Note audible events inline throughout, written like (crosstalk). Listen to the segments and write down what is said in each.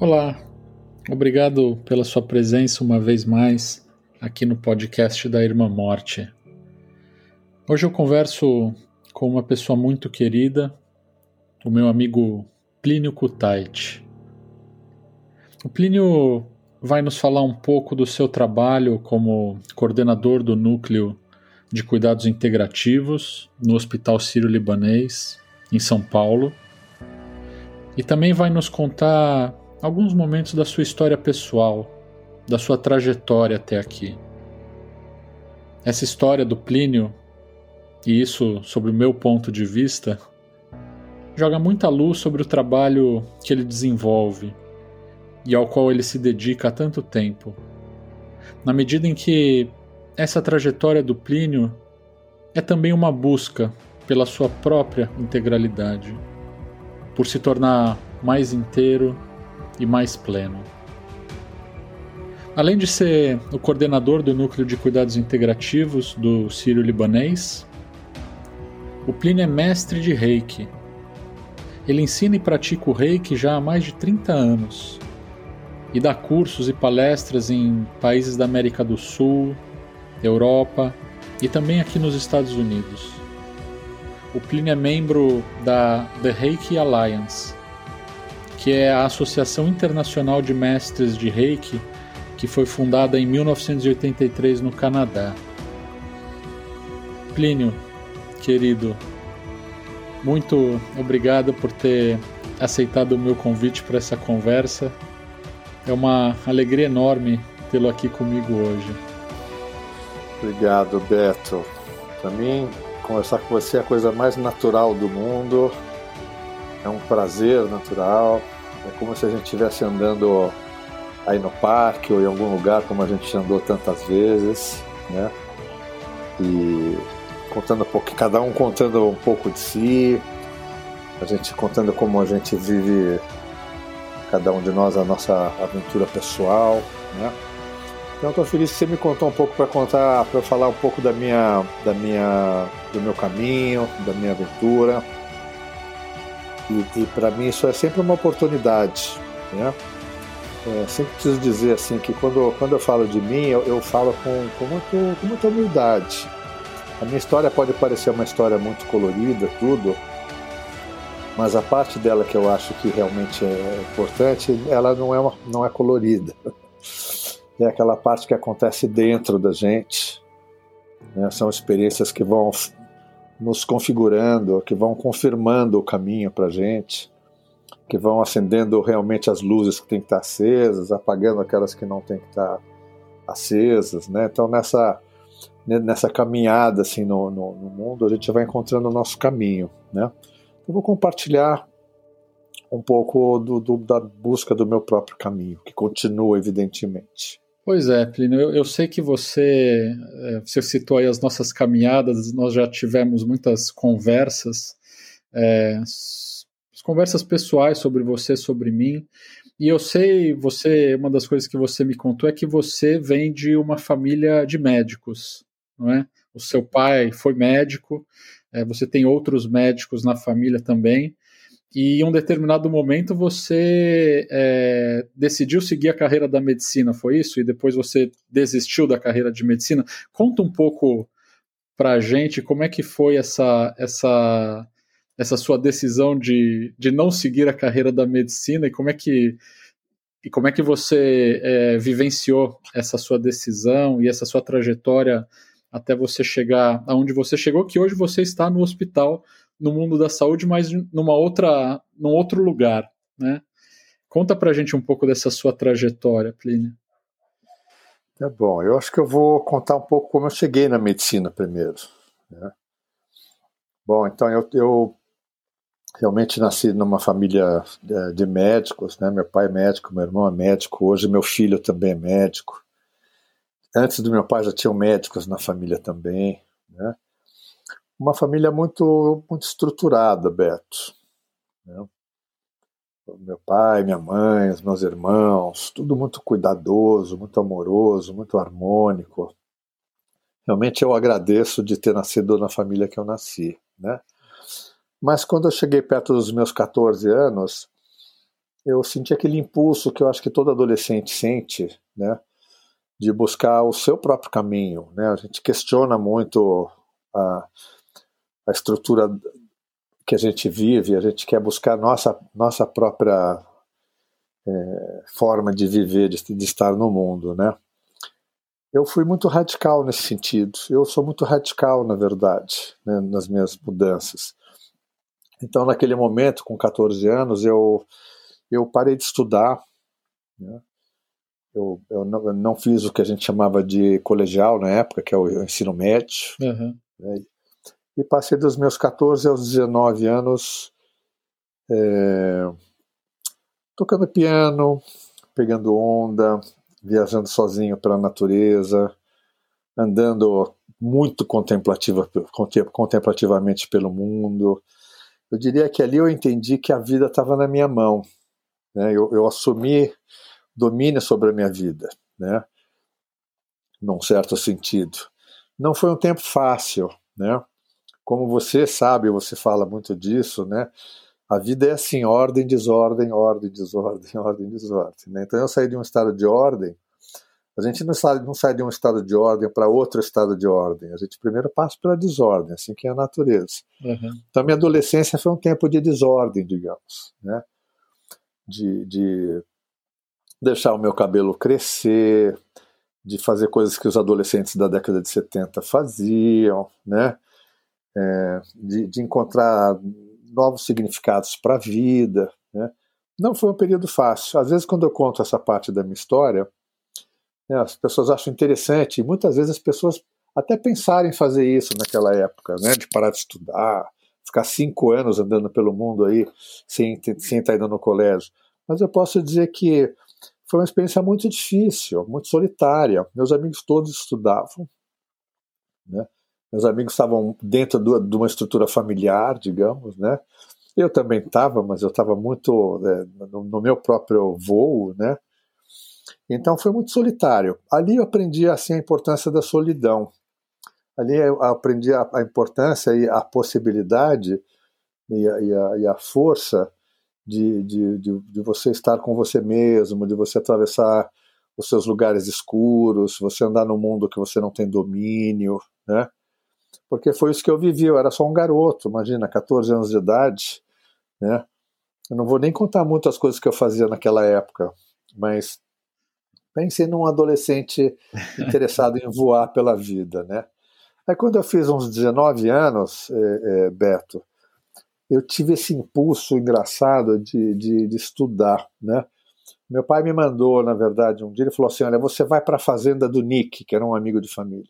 Olá, obrigado pela sua presença uma vez mais aqui no podcast da Irmã Morte. Hoje eu converso com uma pessoa muito querida, o meu amigo Plínio Kutait. O Plínio vai nos falar um pouco do seu trabalho como coordenador do núcleo de cuidados integrativos no Hospital Sírio-Libanês, em São Paulo. E também vai nos contar alguns momentos da sua história pessoal, da sua trajetória até aqui. Essa história do Plínio, e isso sobre o meu ponto de vista, joga muita luz sobre o trabalho que ele desenvolve e ao qual ele se dedica há tanto tempo. Na medida em que essa trajetória do Plínio é também uma busca pela sua própria integralidade, por se tornar mais inteiro e mais pleno. Além de ser o coordenador do Núcleo de Cuidados Integrativos do Sírio Libanês, o Plínio é mestre de Reiki. Ele ensina e pratica o Reiki já há mais de 30 anos e dá cursos e palestras em países da América do Sul, Europa e também aqui nos Estados Unidos. O Plínio é membro da The Reiki Alliance, que é a Associação Internacional de Mestres de Reiki, que foi fundada em 1983 no Canadá. Plínio, querido, muito obrigado por ter aceitado o meu convite para essa conversa. É uma alegria enorme tê-lo aqui comigo hoje. Obrigado, Beto. Para mim, conversar com você é a coisa mais natural do mundo é um prazer natural. É como se a gente estivesse andando aí no parque ou em algum lugar como a gente andou tantas vezes, né? E contando um pouco, cada um contando um pouco de si, a gente contando como a gente vive, cada um de nós, a nossa aventura pessoal, né? Então, estou feliz que você me contou um pouco para contar, para falar um pouco da minha, da minha, do meu caminho, da minha aventura. E, e para mim isso é sempre uma oportunidade, né? É, sempre preciso dizer assim que quando, quando eu falo de mim, eu, eu falo com, com, muito, com muita humildade. A minha história pode parecer uma história muito colorida, tudo, mas a parte dela que eu acho que realmente é importante, ela não é, uma, não é colorida. É aquela parte que acontece dentro da gente. Né? São experiências que vão nos configurando, que vão confirmando o caminho para a gente, que vão acendendo realmente as luzes que têm que estar acesas, apagando aquelas que não têm que estar acesas, né? Então nessa nessa caminhada assim no, no, no mundo a gente vai encontrando o nosso caminho, né? Eu vou compartilhar um pouco do, do, da busca do meu próprio caminho, que continua evidentemente. Pois é, Plínio, eu, eu, sei que você, é, você citou aí as nossas caminhadas, nós já tivemos muitas conversas, é, conversas pessoais sobre você, sobre mim, e eu sei, você, uma das coisas que você me contou é que você vem de uma família de médicos, não é? O seu pai foi médico, é, você tem outros médicos na família também, e em um determinado momento você é, decidiu seguir a carreira da medicina, foi isso? E depois você desistiu da carreira de medicina. Conta um pouco para a gente como é que foi essa, essa, essa sua decisão de, de não seguir a carreira da medicina e como é que, e como é que você é, vivenciou essa sua decisão e essa sua trajetória até você chegar aonde você chegou, que hoje você está no hospital no mundo da saúde, mas numa outra, num outro lugar, né? Conta pra gente um pouco dessa sua trajetória, Plínio. Tá bom, eu acho que eu vou contar um pouco como eu cheguei na medicina primeiro. Né? Bom, então eu, eu realmente nasci numa família é, de médicos, né? Meu pai é médico, meu irmão é médico, hoje meu filho também é médico. Antes do meu pai já tinham médicos na família também, né? Uma família muito, muito estruturada, Beto. Né? Meu pai, minha mãe, os meus irmãos, tudo muito cuidadoso, muito amoroso, muito harmônico. Realmente eu agradeço de ter nascido na família que eu nasci, né? Mas quando eu cheguei perto dos meus 14 anos, eu senti aquele impulso que eu acho que todo adolescente sente, né? De buscar o seu próprio caminho, né? A gente questiona muito a, a estrutura que a gente vive, a gente quer buscar nossa nossa própria é, forma de viver, de, de estar no mundo, né? Eu fui muito radical nesse sentido. Eu sou muito radical, na verdade, né, nas minhas mudanças. Então, naquele momento, com 14 anos, eu, eu parei de estudar. Né? Eu, eu, não, eu, não, fiz o que a gente chamava de colegial na época, que é o ensino médio. Uhum. Né? E passei dos meus 14 aos 19 anos é, tocando piano, pegando onda, viajando sozinho pela natureza, andando muito contemplativa, contemplativamente pelo mundo. Eu diria que ali eu entendi que a vida estava na minha mão. Né? Eu, eu, assumi domínio sobre a minha vida, né? num certo sentido. Não foi um tempo fácil, né? Como você sabe, você fala muito disso, né? A vida é assim, ordem, desordem, ordem, (laughs) desordem, ordem, desordem. Né? Então eu saí de um estado de ordem. A gente não sai, não sai de um estado de ordem para outro estado de ordem. A gente primeiro passa pela desordem, assim que é a natureza. Uhum. Então minha adolescência foi um tempo de desordem, digamos, né? De, de deixar o meu cabelo crescer, de fazer coisas que os adolescentes da década de 70 faziam, né? É, de, de encontrar novos significados para a vida. Né? Não foi um período fácil. Às vezes, quando eu conto essa parte da minha história, né, as pessoas acham interessante, e muitas vezes as pessoas até pensaram em fazer isso naquela época, né, de parar de estudar, ficar cinco anos andando pelo mundo aí sem, sem estar indo no colégio. Mas eu posso dizer que foi uma experiência muito difícil, muito solitária. Meus amigos todos estudavam, né? Meus amigos estavam dentro do, de uma estrutura familiar, digamos, né? Eu também estava, mas eu estava muito né, no, no, meu próprio voo, né? Então foi muito solitário. Ali eu aprendi assim a importância da solidão. Ali eu aprendi a, a importância e a possibilidade e a, e a, e a força de, de, de, de, você estar com você mesmo, de você atravessar os seus lugares escuros, você andar no mundo que você não tem domínio, né? Porque foi isso que eu vivi. Eu era só um garoto, imagina, 14 anos de idade, né? Eu não vou nem contar muitas coisas que eu fazia naquela época, mas pensei num adolescente (laughs) interessado em voar pela vida, né? Aí quando eu fiz uns 19 anos, é, é, Beto, eu tive esse impulso engraçado de, de, de, estudar, né? Meu pai me mandou, na verdade, um dia ele falou assim, olha, você vai para a fazenda do Nick, que era um amigo de família.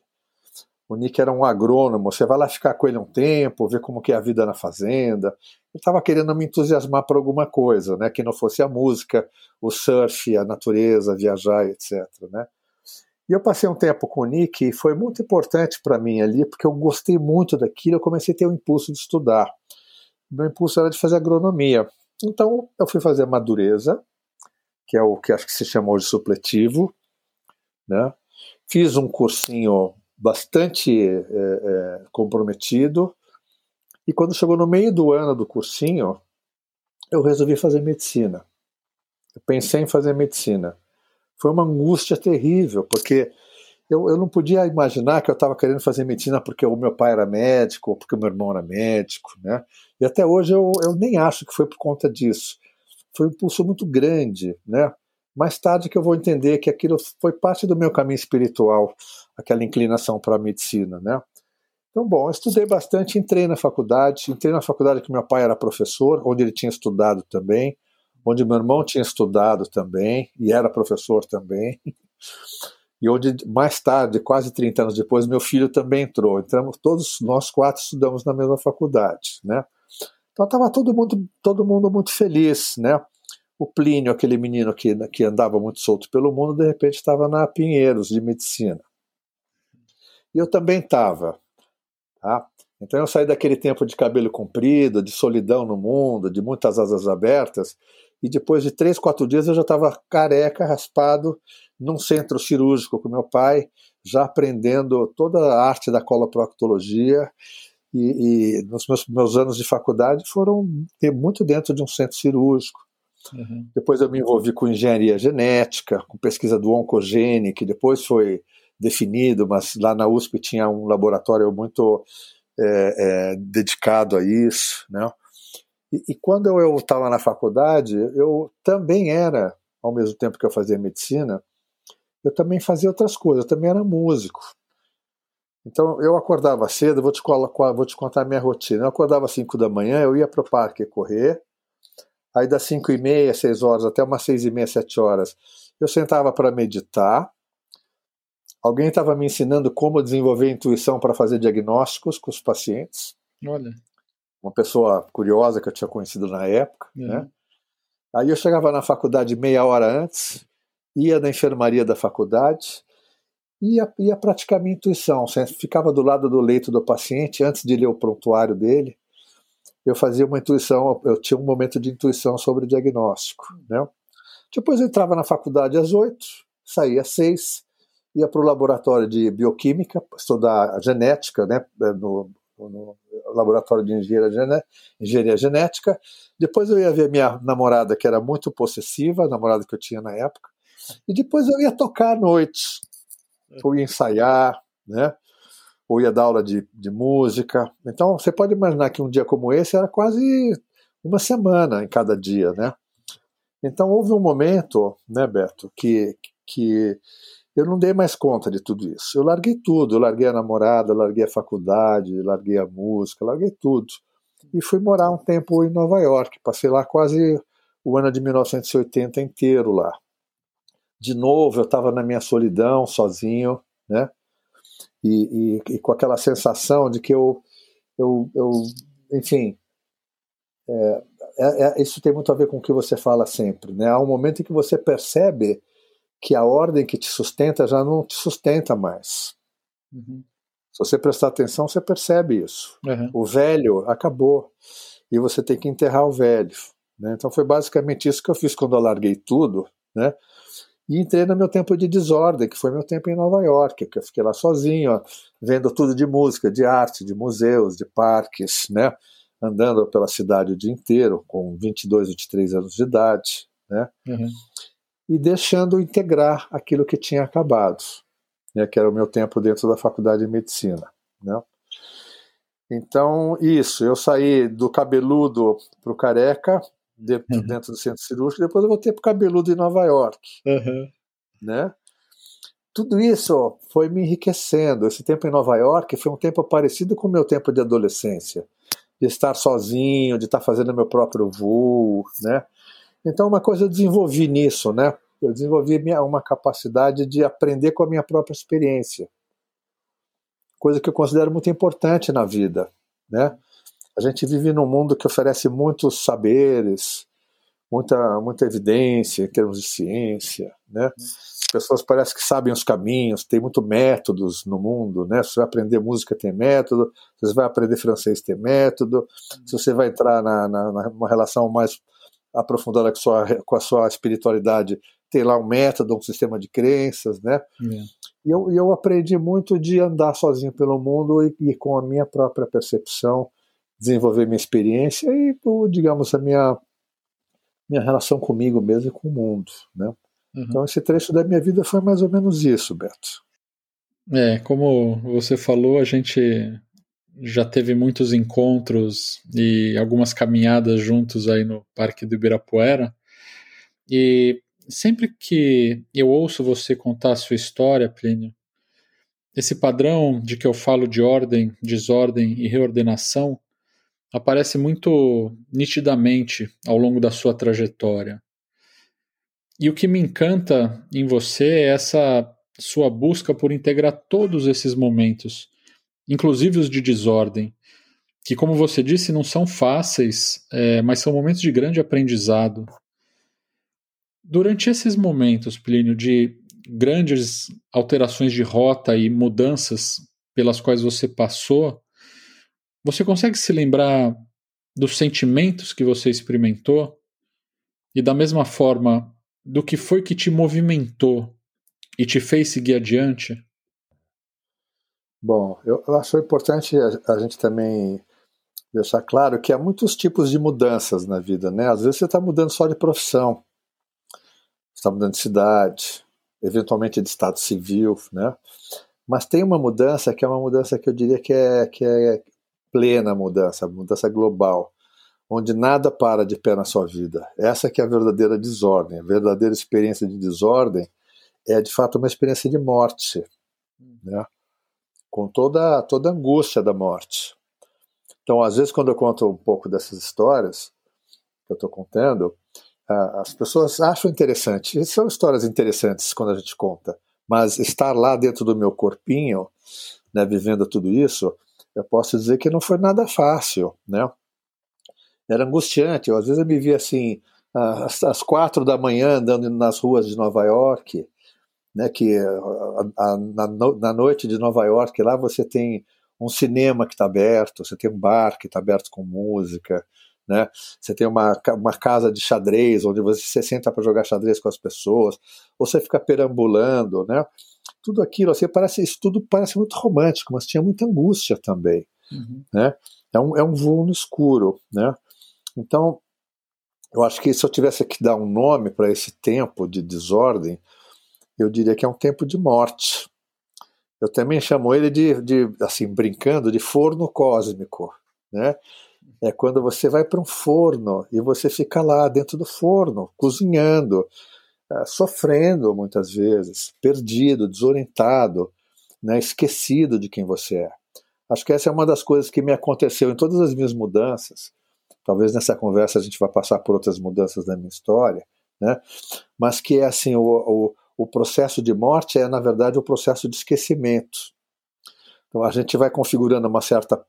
O Nick era um agrônomo, você vai lá ficar com ele um tempo, ver como que é a vida na fazenda. Ele estava querendo me entusiasmar por alguma coisa, né, que não fosse a música, o surf, a natureza, viajar, etc. Né? E eu passei um tempo com o Nick e foi muito importante para mim ali, porque eu gostei muito daquilo, eu comecei a ter o impulso de estudar. Meu impulso era de fazer agronomia. Então eu fui fazer madureza, que é o que acho que se chamou de supletivo, né? Fiz um cursinho bastante é, é, comprometido. E quando chegou no meio do ano do cursinho, eu resolvi fazer medicina. Eu pensei em fazer medicina. Foi uma angústia terrível, porque eu, eu não podia imaginar que eu estava querendo fazer medicina porque o meu pai era médico, ou porque o meu irmão era médico, né? E até hoje eu, eu nem acho que foi por conta disso. Foi um impulso muito grande, né? mais tarde que eu vou entender que aquilo foi parte do meu caminho espiritual, aquela inclinação para a medicina, né? Então, bom, eu estudei bastante, entrei na faculdade, entrei na faculdade que meu pai era professor, onde ele tinha estudado também, onde meu irmão tinha estudado também, e era professor também, (laughs) e onde mais tarde, quase 30 anos depois, meu filho também entrou. Entramos, todos nós quatro estudamos na mesma faculdade, né? Então estava todo mundo, todo mundo muito feliz, né? O Plínio, aquele menino que, que andava muito solto pelo mundo, de repente estava na Pinheiros de medicina. E eu também estava. Tá? Então eu saí daquele tempo de cabelo comprido, de solidão no mundo, de muitas asas abertas, e depois de três, quatro dias eu já estava careca, raspado, num centro cirúrgico com meu pai, já aprendendo toda a arte da coloproctologia, e, e nos meus, meus anos de faculdade foram muito dentro de um centro cirúrgico. Uhum. Depois eu me envolvi com engenharia genética, com pesquisa do oncogene, que depois foi definido, mas lá na USP tinha um laboratório muito é, é, dedicado a isso, né? E, e quando eu estava na faculdade, eu também era, ao mesmo tempo que eu fazia medicina, eu também fazia outras coisas, eu também era músico. Então eu acordava cedo, vou te, vou te contar a minha rotina. Eu acordava às 5 da manhã, eu ia para o parque correr, aí das 5 e meia, 6 horas até umas 6 e meia, 7 horas, eu sentava para meditar. Alguém estava me ensinando como desenvolver intuição para fazer diagnósticos com os pacientes. Olha. Uma pessoa curiosa que eu tinha conhecido na época, uhum. né? Aí eu chegava na faculdade meia hora antes, ia na enfermaria da faculdade, ia, ia praticar minha intuição. Ficava do lado do leito do paciente antes de ler o prontuário dele. Eu fazia uma intuição, eu tinha um momento de intuição sobre o diagnóstico. Né? Depois eu entrava na faculdade às oito, saía às seis, ia para o laboratório de bioquímica, estudar genética, né, no, no laboratório de engenharia, engenharia genética. Depois eu ia ver minha namorada, que era muito possessiva, a namorada que eu tinha na época. E depois eu ia tocar à noite, ou ia ensaiar, né? ou ia dar aula de, de música. Então você pode imaginar que um dia como esse era quase uma semana em cada dia, né? Então houve um momento, né, Beto, que, que eu não dei mais conta de tudo isso. Eu larguei tudo, eu larguei a namorada, larguei a faculdade, larguei a música, larguei tudo. E fui morar um tempo em Nova York. Passei lá quase o ano de 1980 inteiro lá de novo eu estava na minha solidão, sozinho, né? E, e, e, com aquela sensação de que eu, eu, eu enfim, é, é, é, isso tem muito a ver com o que você fala sempre, né? Há um momento em que você percebe que a ordem que te sustenta já não te sustenta mais. Uhum. Se você prestar atenção, você percebe isso. Uhum. O velho acabou e você tem que enterrar o velho. Né? Então foi basicamente isso que eu fiz quando eu larguei tudo, né? E entrei no meu tempo de desordem, que foi meu tempo em Nova York, que eu fiquei lá sozinho, ó, vendo tudo de música, de arte, de museus, de parques, né? Andando pela cidade o dia inteiro, com 22, 23 anos de idade, né? Uhum. E deixando integrar aquilo que tinha acabado, né? que era o meu tempo dentro da faculdade de medicina, né? Então, isso, eu saí do cabeludo para o careca, dentro, uhum. dentro do centro cirúrgico, depois eu voltei para o cabeludo em Nova York. Uhum. Né? Tudo isso foi me enriquecendo. Esse tempo em Nova York foi um tempo parecido com o meu tempo de adolescência, de estar sozinho, de estar fazendo meu próprio voo, né? Então uma coisa eu desenvolvi nisso, né? Eu desenvolvi minha, uma capacidade de aprender com a minha própria experiência, coisa que eu considero muito importante na vida, né? A gente vive num mundo que oferece muitos saberes, muita, muita evidência em termos de ciência, né? As pessoas parecem que sabem os caminhos, tem muito métodos no mundo, né? Se você vai aprender música tem método, se você vai aprender francês tem método, se você vai entrar na, na, numa relação mais aprofundada com, sua, com a sua espiritualidade, tem lá um método, um sistema de crenças, né? É. E eu, eu aprendi muito de andar sozinho pelo mundo e, e com a minha própria percepção desenvolver minha experiência e, digamos, a minha, minha relação comigo mesmo e com o mundo. Né? Uhum. Então, esse trecho da minha vida foi mais ou menos isso, Beto. É, como você falou, a gente já teve muitos encontros e algumas caminhadas juntos aí no Parque do Ibirapuera. E sempre que eu ouço você contar a sua história, Plínio, esse padrão de que eu falo de ordem, desordem e reordenação aparece muito nitidamente ao longo da sua trajetória. E o que me encanta em você é essa sua busca por integrar todos esses momentos, inclusive os de desordem, que, como você disse, não são fáceis, é, mas são momentos de grande aprendizado. Durante esses momentos, Plínio, de grandes alterações de rota e mudanças pelas quais você passou, você consegue se lembrar dos sentimentos que você experimentou? E da mesma forma, do que foi que te movimentou e te fez seguir adiante? Bom, eu, acho importante a, a gente também deixar claro que há muitos tipos de mudanças na vida, né? Às vezes você está mudando só de profissão, está mudando de cidade, eventualmente de estado civil, né? Mas tem uma mudança que é uma mudança que eu diria que é, que é plena mudança, mudança global, onde nada para de pé na sua vida. Essa que é a verdadeira desordem. A verdadeira experiência de desordem é de fato uma experiência de morte, né? Com toda toda a angústia da morte. Então, às vezes, quando eu conto um pouco dessas histórias que eu estou contando, as pessoas acham interessante. são histórias interessantes quando a gente conta, mas estar lá dentro do meu corpinho, né, vivendo tudo isso, eu posso dizer que não foi nada fácil, né? Era angustiante. Eu, às vezes eu me via assim, às, às quatro da manhã andando nas ruas de Nova York, né? Que a, a, na, na noite de Nova York lá você tem um cinema que está aberto, você tem um bar que está aberto com música, né? Você tem uma, uma casa de xadrez onde você senta para jogar xadrez com as pessoas, ou você fica perambulando, né? Tudo aquilo, assim, parece, isso tudo parece muito romântico, mas tinha muita angústia também, uhum. né? É um, é um voo no escuro, né? Então, eu acho que se eu tivesse que dar um nome para esse tempo de desordem, eu diria que é um tempo de morte, eu também chamo ele de, de assim, brincando, de forno cósmico, né? É quando você vai para um forno e você fica lá dentro do forno, cozinhando, é, sofrendo muitas vezes, perdido, desorientado, né, esquecido de quem você é. Acho que essa é uma das coisas que me aconteceu em todas as minhas mudanças. Talvez nessa conversa a gente vá passar por outras mudanças da minha história, né? Mas que é assim o, o, o processo de morte é, na verdade, o processo de esquecimento. Então a gente vai configurando uma certa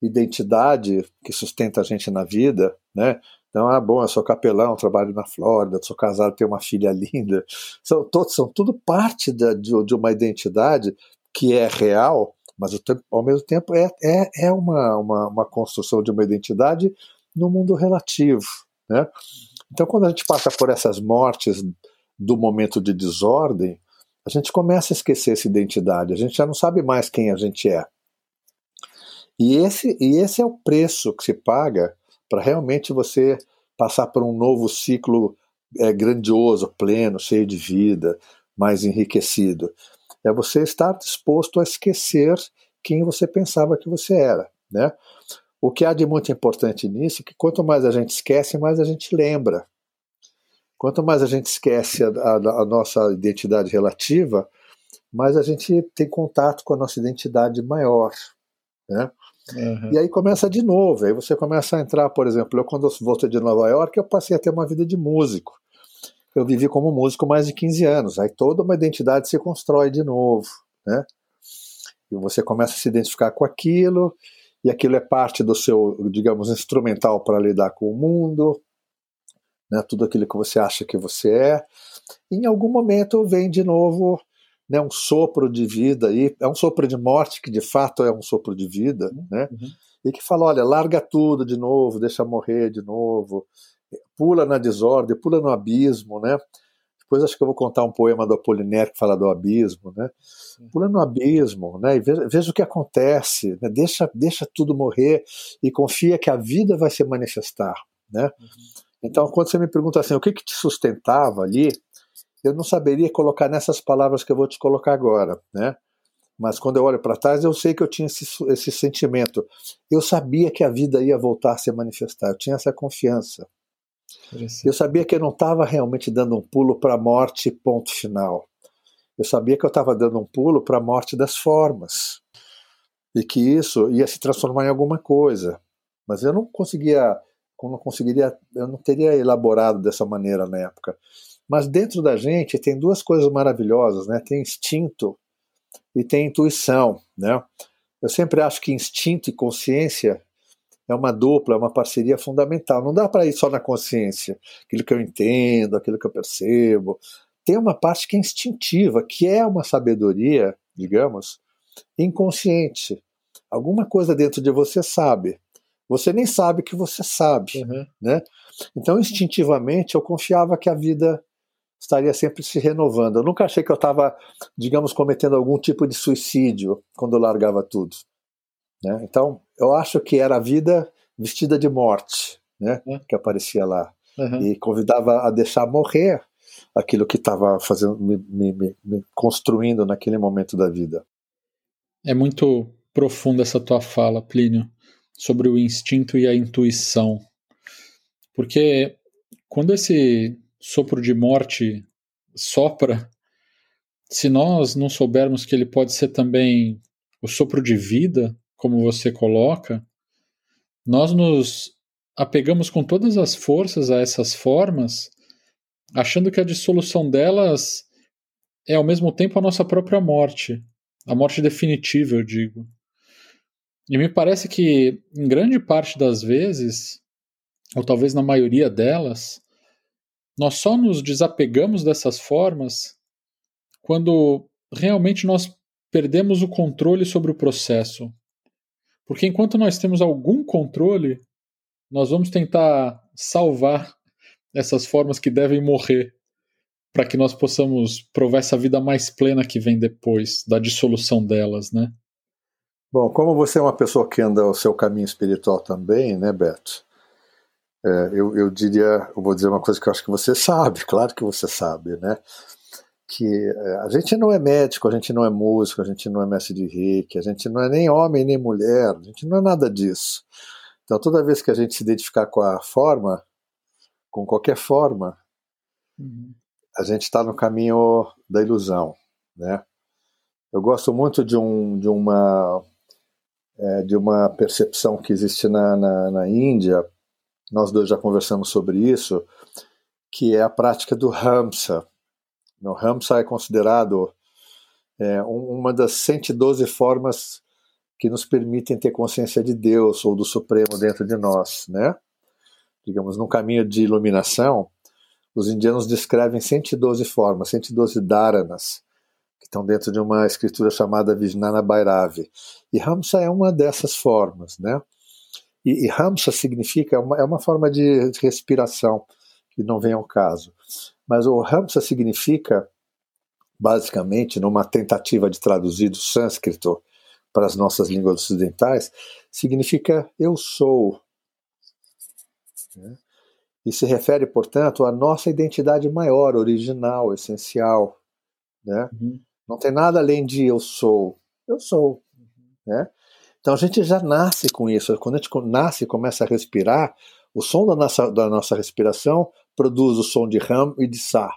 identidade que sustenta a gente na vida, né? Então, ah, bom, eu sou capelão, trabalho na Flórida, sou casado, tenho uma filha linda. São, todos, são tudo parte de, de, uma identidade que é real, mas ao mesmo tempo é, é, é uma, uma, uma construção de uma identidade no mundo relativo, né? Então, quando a gente passa por essas mortes do momento de desordem, a gente começa a esquecer essa identidade, a gente já não sabe mais quem a gente é. E esse, e esse é o preço que se paga para realmente você passar por um novo ciclo é, grandioso, pleno, cheio de vida, mais enriquecido. É você estar disposto a esquecer quem você pensava que você era. Né? O que há de muito importante nisso é que quanto mais a gente esquece, mais a gente lembra. Quanto mais a gente esquece a, a, a nossa identidade relativa, mais a gente tem contato com a nossa identidade maior. Né? Uhum. E aí começa de novo, aí você começa a entrar, por exemplo, eu quando voltei de Nova York, eu passei a ter uma vida de músico. Eu vivi como músico mais de 15 anos, aí toda uma identidade se constrói de novo, né? E você começa a se identificar com aquilo, e aquilo é parte do seu, digamos, instrumental para lidar com o mundo, né, tudo aquilo que você acha que você é. Em algum momento vem de novo né, um sopro de vida aí, é um sopro de morte que de fato é um sopro de vida, uhum. né? Uhum. E que fala, olha, larga tudo de novo, deixa morrer de novo, pula na desordem, pula no abismo, né? Depois acho que eu vou contar um poema do Apollinaire que fala do abismo, né? Pula no abismo, né? E veja, veja o que acontece, né? deixa, deixa tudo morrer e confia que a vida vai se manifestar, né? Uhum. Então, quando você me pergunta assim, o que, que te sustentava ali, eu não saberia colocar nessas palavras que eu vou te colocar agora, né? Mas quando eu olho para trás, eu sei que eu tinha esse, esse sentimento. Eu sabia que a vida ia voltar a se manifestar, eu tinha essa confiança. Eu sabia que eu não estava realmente dando um pulo para a morte, ponto final. Eu sabia que eu estava dando um pulo para a morte das formas. E que isso ia se transformar em alguma coisa. Mas eu não conseguia como eu conseguiria, eu não teria elaborado dessa maneira na época. Mas dentro da gente tem duas coisas maravilhosas, né? Tem instinto e tem intuição, né? Eu sempre acho que instinto e consciência é uma dupla, é uma parceria fundamental. Não dá para ir só na consciência, aquilo que eu entendo, aquilo que eu percebo. Tem uma parte que é instintiva, que é uma sabedoria, digamos, inconsciente. Alguma coisa dentro de você sabe, você nem sabe que você sabe, uhum. né? Então, instintivamente, eu confiava que a vida estaria sempre se renovando. Eu nunca achei que eu estava, digamos, cometendo algum tipo de suicídio quando eu largava tudo. Né? Então, eu acho que era a vida vestida de morte, né? Uhum. Que aparecia lá. Uhum. E convidava a deixar morrer aquilo que estava fazendo, me, me, me construindo naquele momento da vida. É muito profunda essa tua fala, Plínio, sobre o instinto e a intuição. Porque quando esse sopro de morte sopra, se nós não soubermos que ele pode ser também o sopro de vida, como você coloca, nós nos apegamos com todas as forças a essas formas, achando que a dissolução delas é ao mesmo tempo a nossa própria morte, a morte definitiva, eu digo. E me parece que, em grande parte das vezes, ou talvez na maioria delas, nós só nos desapegamos dessas formas quando realmente nós perdemos o controle sobre o processo. Porque enquanto nós temos algum controle, nós vamos tentar salvar essas formas que devem morrer para que nós possamos provar essa vida mais plena que vem depois da dissolução delas, né? Bom, como você é uma pessoa que anda o seu caminho espiritual também, né, Beto? É, eu, eu diria, eu vou dizer uma coisa que eu acho que você (laughs) sabe, claro que você sabe, né? que é, a gente não é médico, a gente não é músico, a gente não é mestre de reiki, a gente não é nem homem nem mulher, a gente não é nada disso. Então, toda vez que a gente se identificar com a forma, com qualquer forma, uhum. a gente está no caminho da ilusão, né? Eu gosto muito de, um, de uma é, de uma percepção que existe na, na, na Índia. Nós dois já conversamos sobre isso, que é a prática do Hamsa. O Ramsa é considerado é, uma das 112 formas que nos permitem ter consciência de Deus ou do Supremo dentro de nós, né? Digamos, num caminho de iluminação, os indianos descrevem 112 formas, 112 dharanas, estão dentro de uma escritura chamada Vijnana Bhairavi. E Ramsa é uma dessas formas, né? E, e significa, é uma, é uma forma de respiração, que não vem ao caso. Mas o Ramsa significa, basicamente, numa tentativa de traduzir do sânscrito para as nossas línguas ocidentais, significa eu sou. Né? E se refere, portanto, à nossa identidade maior, original, essencial. Né? Uhum. Não tem nada além de eu sou. Eu sou. Né? Então a gente já nasce com isso. Quando a gente nasce e começa a respirar, o som da nossa, da nossa respiração produz o som de Ram e de Sa,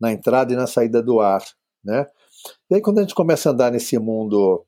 na entrada e na saída do ar. Né? E aí, quando a gente começa a andar nesse mundo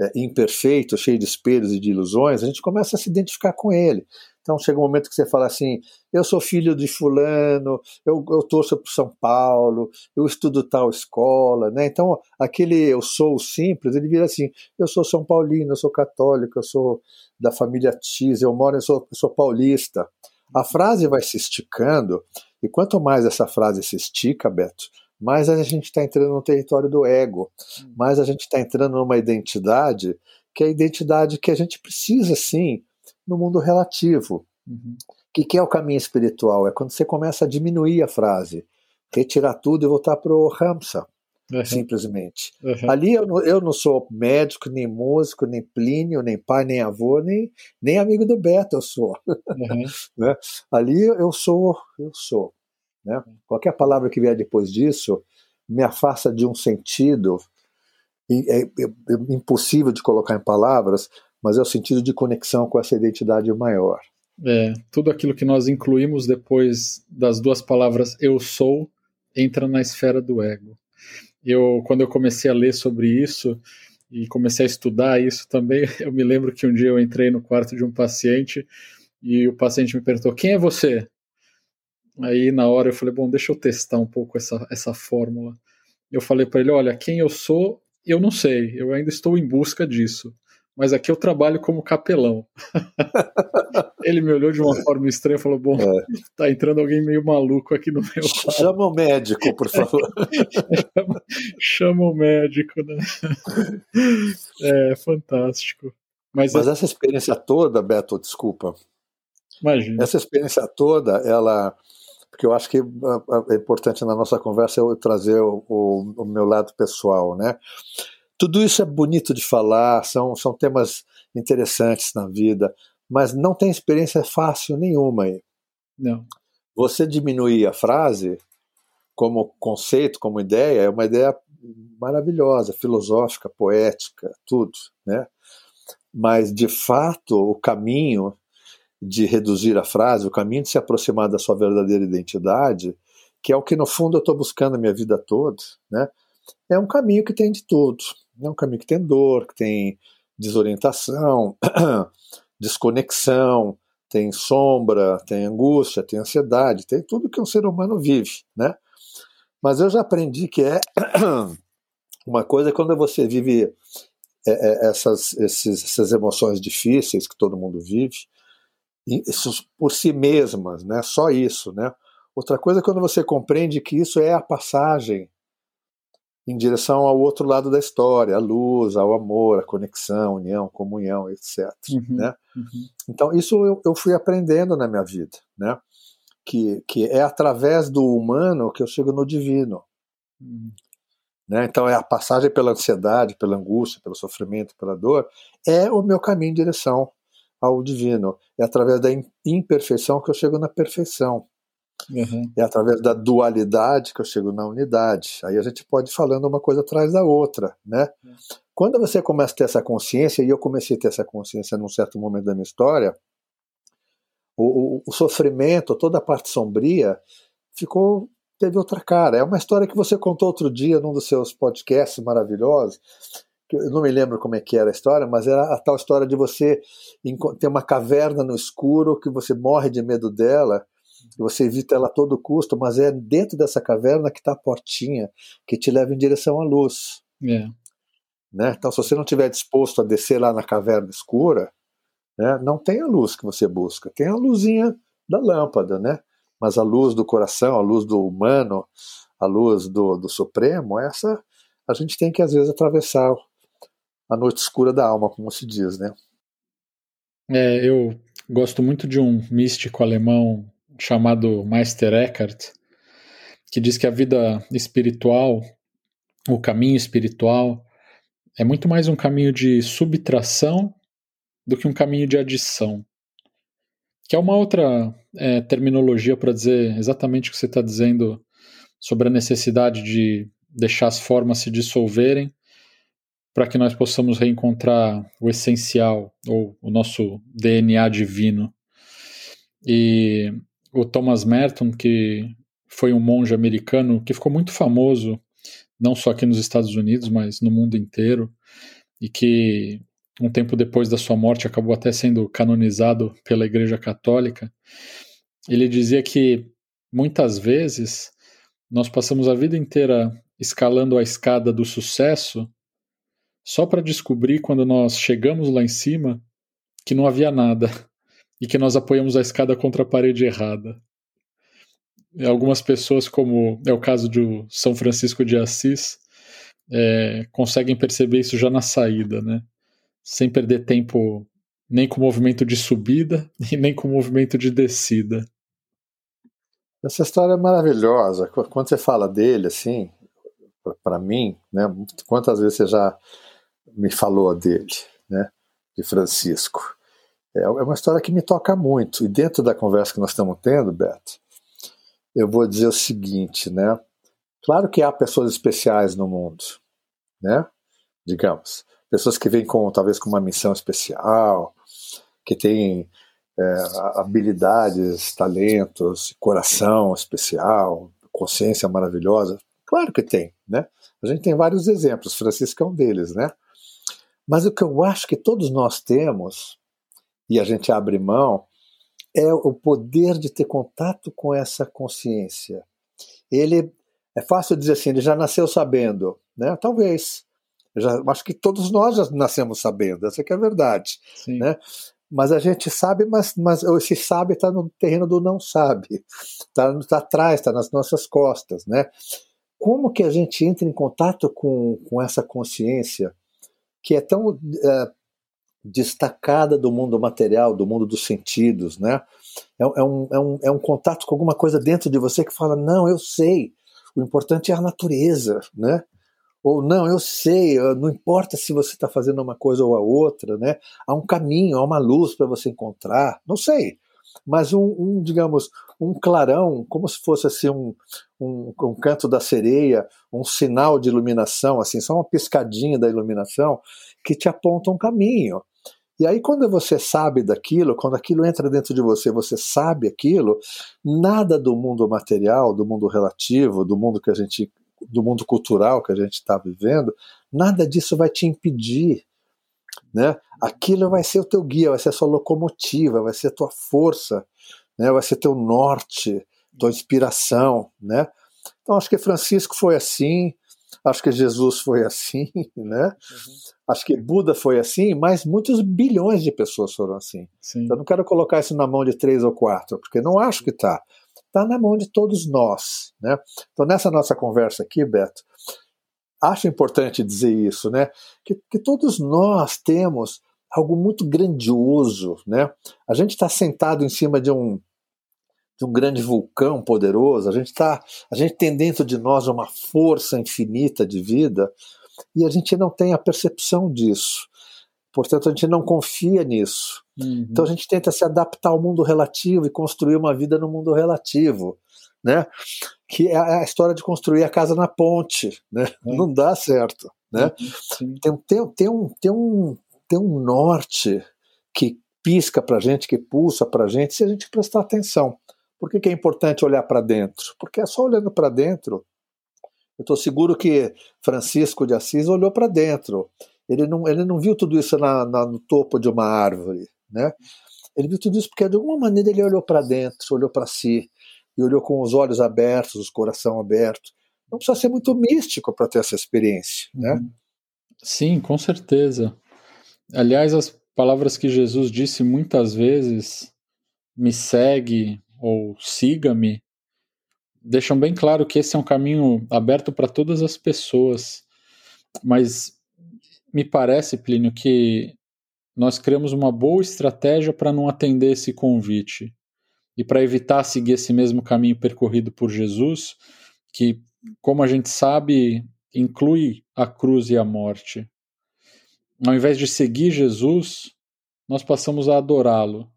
é, imperfeito, cheio de espelhos e de ilusões, a gente começa a se identificar com ele. Então chega um momento que você fala assim: eu sou filho de Fulano, eu, eu torço para São Paulo, eu estudo tal escola. Né? Então aquele eu sou simples, ele vira assim: eu sou São Paulino, eu sou católico, eu sou da família X, eu moro, eu sou, eu sou paulista. A frase vai se esticando, e quanto mais essa frase se estica, Beto, mais a gente está entrando no território do ego, hum. mais a gente está entrando numa identidade que é a identidade que a gente precisa, sim, no mundo relativo. O uhum. que, que é o caminho espiritual? É quando você começa a diminuir a frase, retirar tudo e voltar para o Ramsa uhum. simplesmente. Uhum. Ali eu não, eu não sou médico, nem músico, nem Plínio, nem pai, nem avô, nem, nem amigo do Beto eu sou. Uhum. (laughs) né? Ali eu sou, eu sou. Né? Qualquer palavra que vier depois disso me afasta de um sentido é, é, é impossível de colocar em palavras, mas é o sentido de conexão com essa identidade maior. É, tudo aquilo que nós incluímos depois das duas palavras eu sou entra na esfera do ego eu quando eu comecei a ler sobre isso e comecei a estudar isso também, (laughs) eu me lembro que um dia eu entrei no quarto de um paciente e o paciente me perguntou: "Quem é você?" Aí na hora eu falei: "Bom, deixa eu testar um pouco essa essa fórmula". Eu falei para ele: "Olha, quem eu sou, eu não sei. Eu ainda estou em busca disso." Mas aqui eu trabalho como capelão. (laughs) ele me olhou de uma forma estranha e falou: Bom, é. tá entrando alguém meio maluco aqui no meu. Chama o médico, por favor. chama, (laughs) chama, o médico, né? É fantástico. Mas, Mas essa experiência toda, Beto, desculpa. Imagina. Essa experiência toda, ela. Porque eu acho que é importante na nossa conversa eu trazer o, o, o meu lado pessoal, né? Tudo isso é bonito de falar, são, são temas interessantes na vida, mas não tem experiência fácil nenhuma aí. Não. Você diminuir a frase como conceito, como ideia, é uma ideia maravilhosa, filosófica, poética, tudo, né? Mas de fato, o caminho de reduzir a frase, o caminho de se aproximar da sua verdadeira identidade, que é o que no fundo eu estou buscando a minha vida toda, né? É um caminho que tem de tudo. É um caminho que tem dor, que tem desorientação, (clears throat) desconexão, tem sombra, tem angústia, tem ansiedade, tem tudo que um ser humano vive, né? Mas eu já aprendi que é (clears throat) uma coisa quando você vive é, é, essas, essas emoções difíceis que todo mundo vive, por si mesmas, né? Só isso, né? Outra coisa é quando você compreende que isso é a passagem em direção ao outro lado da história, a luz, ao amor, a conexão, união, comunhão, etc. Uhum, né? Uhum. Então isso eu, eu, fui aprendendo na minha vida, né? Que, que é através do humano que eu chego no divino. Uhum. Né? Então é a passagem pela ansiedade, pela angústia, pelo sofrimento, pela dor, é o meu caminho em direção ao divino. É através da imperfeição que eu chego na perfeição. Uhum. É através da dualidade que eu chego na unidade. Aí a gente pode ir falando uma coisa atrás da outra, né? Uhum. Quando você começa a ter essa consciência, e eu comecei a ter essa consciência num certo momento da minha história, o, o, o sofrimento, toda a parte sombria, ficou teve outra cara. É uma história que você contou outro dia num dos seus podcasts maravilhosos. Que eu não me lembro como é que era a história, mas era a tal história de você ter uma caverna no escuro que você morre de medo dela você evita ela a todo custo, mas é dentro dessa caverna que está a portinha que te leva em direção à luz. É. Né? Então, se você não estiver disposto a descer lá na caverna escura, né, não tem a luz que você busca, tem a luzinha da lâmpada, né? Mas a luz do coração, a luz do humano, a luz do, do Supremo, essa a gente tem que às vezes atravessar a noite escura da alma, como se diz, né? É, eu gosto muito de um místico alemão chamado Meister Eckhart, que diz que a vida espiritual, o caminho espiritual, é muito mais um caminho de subtração do que um caminho de adição. Que é uma outra é, terminologia para dizer exatamente o que você está dizendo sobre a necessidade de deixar as formas se dissolverem para que nós possamos reencontrar o essencial ou o nosso DNA divino. E o Thomas Merton, que foi um monge americano que ficou muito famoso, não só aqui nos Estados Unidos, mas no mundo inteiro, e que um tempo depois da sua morte acabou até sendo canonizado pela Igreja Católica. Ele dizia que muitas vezes nós passamos a vida inteira escalando a escada do sucesso só para descobrir quando nós chegamos lá em cima que não havia nada e que nós apoiamos a escada contra a parede errada. Algumas pessoas, como é o caso de São Francisco de Assis, é, conseguem perceber isso já na saída, né? Sem perder tempo nem com o movimento de subida (laughs) e nem com o movimento de descida. Essa história é maravilhosa. Quando você fala dele, assim, para mim, né? Quantas vezes você já me falou dele, né? De Francisco. É, é uma história que me toca muito. E dentro da conversa que nós estamos tendo, Beto, eu vou dizer o seguinte, né? Claro que há pessoas especiais no mundo, né? Digamos, pessoas que vêm com talvez com uma missão especial, que têm é, habilidades, talentos, coração especial, consciência maravilhosa. Claro que tem, né? A gente tem vários exemplos, Francisco é um deles, né? Mas o que eu acho que todos nós temos e a gente abre mão, é o poder de ter contato com essa consciência. Ele é fácil dizer assim, ele já nasceu sabendo, né? Talvez. Eu já, acho que todos nós já nascemos sabendo, essa é a verdade, Sim. né? Mas a gente sabe, mas, mas esse sabe está no terreno do não sabe, está tá atrás, está nas nossas costas, né? Como que a gente entra em contato com, com essa consciência que é tão é, destacada do mundo material, do mundo dos sentidos, né? É, é, um, é, um, é um contato com alguma coisa dentro de você que fala, não, eu sei, o importante é a natureza, né? Ou não, eu sei, não importa se você está fazendo uma coisa ou a outra, né? Há um caminho, há uma luz para você encontrar, não sei. Mas um, um, digamos, um clarão, como se fosse assim um, um, um, canto da sereia, um sinal de iluminação, assim, só uma piscadinha da iluminação que te aponta um caminho. E aí, quando você sabe daquilo, quando aquilo entra dentro de você, você sabe aquilo, nada do mundo material, do mundo relativo, do mundo que a gente do mundo cultural que a gente está vivendo, nada disso vai te impedir. Né? Aquilo vai ser o teu guia, vai ser a sua locomotiva, vai ser a tua força, né? vai ser teu norte, tua inspiração. Né? Então acho que Francisco foi assim, acho que Jesus foi assim, (laughs) né? Uhum. acho que Buda foi assim, mas muitos bilhões de pessoas foram assim. Sim. Eu não quero colocar isso na mão de três ou quatro, porque não acho que está está na mão de todos nós. Né? Então, nessa nossa conversa aqui, Beto, acho importante dizer isso, né? que, que todos nós temos algo muito grandioso. Né? A gente está sentado em cima de um, de um grande vulcão poderoso, a gente, tá, a gente tem dentro de nós uma força infinita de vida e a gente não tem a percepção disso. Portanto, a gente não confia nisso. Uhum. Então a gente tenta se adaptar ao mundo relativo e construir uma vida no mundo relativo, né? Que é a história de construir a casa na ponte, né? Uhum. Não dá certo, né? Uhum. Tem, tem, tem, um, tem, um, tem um norte que pisca para gente, que pulsa para gente, se a gente prestar atenção. Por que, que é importante olhar para dentro? Porque é só olhando para dentro. Eu estou seguro que Francisco de Assis olhou para dentro ele não, ele não viu tudo isso na, na, no topo de uma árvore, né? Ele viu tudo isso porque de alguma maneira ele olhou para dentro, olhou para si e olhou com os olhos abertos, o coração aberto. Não precisa ser muito místico para ter essa experiência, né? Uhum. Sim, com certeza. Aliás, as palavras que Jesus disse muitas vezes, me segue ou siga-me, deixam bem claro que esse é um caminho aberto para todas as pessoas. Mas me parece, Plínio, que nós criamos uma boa estratégia para não atender esse convite e para evitar seguir esse mesmo caminho percorrido por Jesus, que, como a gente sabe, inclui a cruz e a morte. Ao invés de seguir Jesus, nós passamos a adorá-lo,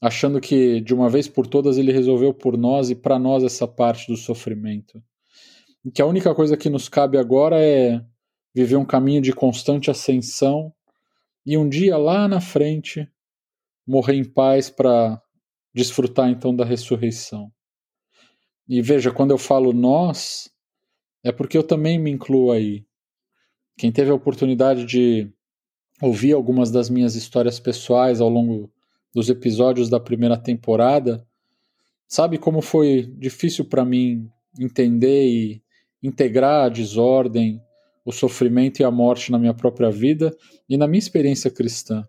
achando que de uma vez por todas ele resolveu por nós e para nós essa parte do sofrimento. E que a única coisa que nos cabe agora é viver um caminho de constante ascensão e um dia lá na frente morrer em paz para desfrutar então da ressurreição. E veja, quando eu falo nós, é porque eu também me incluo aí. Quem teve a oportunidade de ouvir algumas das minhas histórias pessoais ao longo dos episódios da primeira temporada, sabe como foi difícil para mim entender e integrar a desordem, o sofrimento e a morte na minha própria vida e na minha experiência cristã.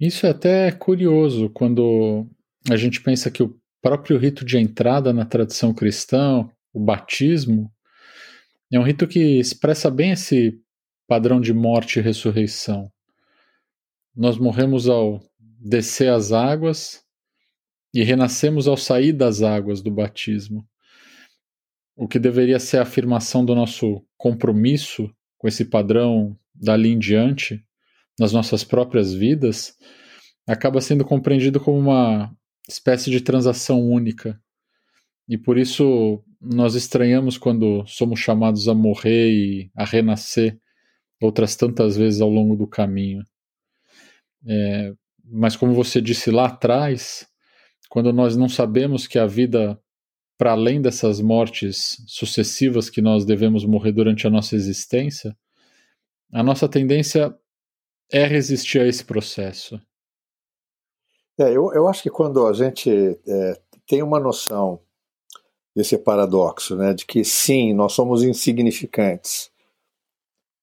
Isso é até curioso quando a gente pensa que o próprio rito de entrada na tradição cristã, o batismo, é um rito que expressa bem esse padrão de morte e ressurreição. Nós morremos ao descer as águas e renascemos ao sair das águas do batismo o que deveria ser a afirmação do nosso compromisso com esse padrão dali em diante, nas nossas próprias vidas, acaba sendo compreendido como uma espécie de transação única. E por isso nós estranhamos quando somos chamados a morrer e a renascer outras tantas vezes ao longo do caminho. É, mas como você disse lá atrás, quando nós não sabemos que a vida para além dessas mortes sucessivas que nós devemos morrer durante a nossa existência, a nossa tendência é resistir a esse processo. É, eu, eu acho que quando a gente é, tem uma noção desse paradoxo, né, de que sim, nós somos insignificantes,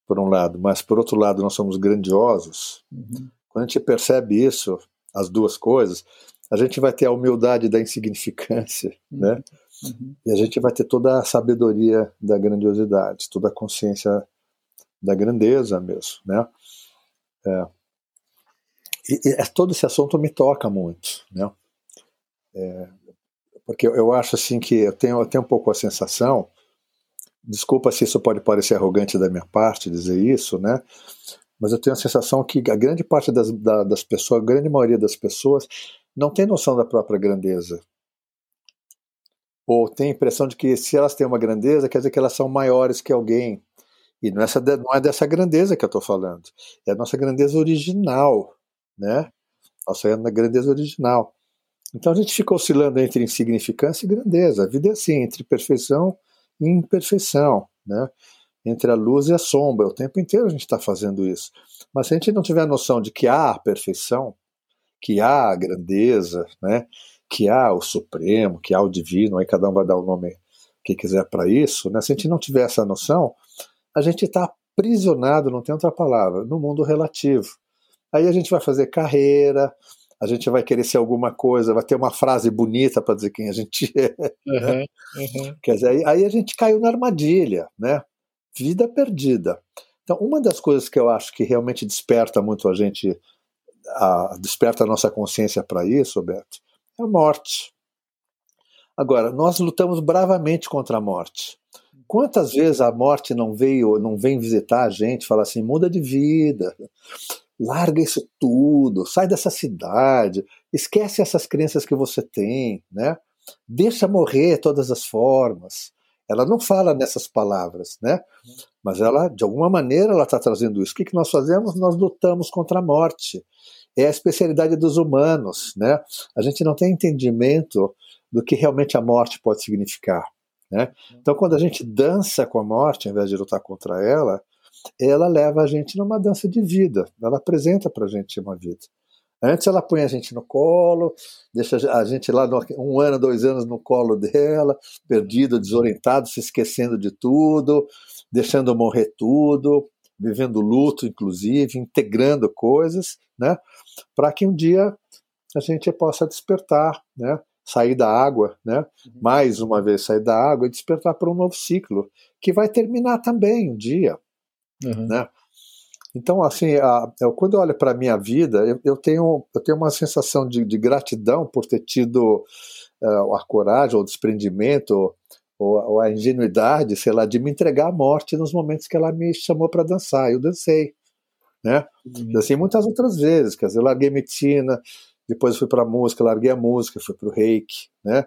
por um lado, mas por outro lado nós somos grandiosos, uhum. Quando a gente percebe isso, as duas coisas, a gente vai ter a humildade da insignificância, uhum. né? Uhum. E a gente vai ter toda a sabedoria da grandiosidade, toda a consciência da grandeza mesmo, né? É. E, e, é, todo esse assunto me toca muito, né? É, porque eu, eu acho assim que eu tenho, eu tenho um pouco a sensação desculpa se isso pode parecer arrogante da minha parte dizer isso, né? Mas eu tenho a sensação que a grande parte das, da, das pessoas, a grande maioria das pessoas, não tem noção da própria grandeza. Ou tem a impressão de que se elas têm uma grandeza, quer dizer que elas são maiores que alguém. E não é, essa, não é dessa grandeza que eu estou falando. É a nossa grandeza original, né? Nossa grandeza original. Então a gente fica oscilando entre insignificância e grandeza. A vida é assim, entre perfeição e imperfeição, né? Entre a luz e a sombra. O tempo inteiro a gente está fazendo isso. Mas se a gente não tiver a noção de que há a perfeição, que há a grandeza, né? Que há o supremo, que há o divino, aí cada um vai dar o nome que quiser para isso, né? Se a gente não tiver essa noção, a gente está aprisionado, não tem outra palavra, no mundo relativo. Aí a gente vai fazer carreira, a gente vai querer ser alguma coisa, vai ter uma frase bonita para dizer quem a gente é. Uhum, uhum. Quer dizer, aí, aí, a gente caiu na armadilha, né? Vida perdida. Então, uma das coisas que eu acho que realmente desperta muito a gente, a, desperta a nossa consciência para isso, Roberto, é a morte. Agora, nós lutamos bravamente contra a morte. Quantas vezes a morte não veio, não vem visitar a gente, fala assim, muda de vida, larga isso tudo, sai dessa cidade, esquece essas crenças que você tem, né? Deixa morrer todas as formas. Ela não fala nessas palavras, né? Mas ela, de alguma maneira, ela está trazendo isso. O que, que nós fazemos? Nós lutamos contra a morte. É a especialidade dos humanos, né? A gente não tem entendimento do que realmente a morte pode significar. Né? Então, quando a gente dança com a morte, ao invés de lutar contra ela, ela leva a gente numa dança de vida. Ela apresenta para a gente uma vida. Antes ela põe a gente no colo, deixa a gente lá no, um ano, dois anos no colo dela, perdido, desorientado, se esquecendo de tudo, deixando morrer tudo, vivendo luto, inclusive, integrando coisas, né? Para que um dia a gente possa despertar, né? Sair da água, né? Uhum. Mais uma vez sair da água e despertar para um novo ciclo que vai terminar também um dia, Uhum. Né? Então, assim, a, eu, quando eu olho para a minha vida, eu, eu, tenho, eu tenho uma sensação de, de gratidão por ter tido uh, a coragem, ou o desprendimento, ou, ou, a ingenuidade, sei lá, de me entregar à morte nos momentos que ela me chamou para dançar. Eu dancei, né? Uhum. Dancei muitas outras vezes, quer dizer, eu larguei medicina, depois fui para a música, larguei a música, fui para o reiki, né?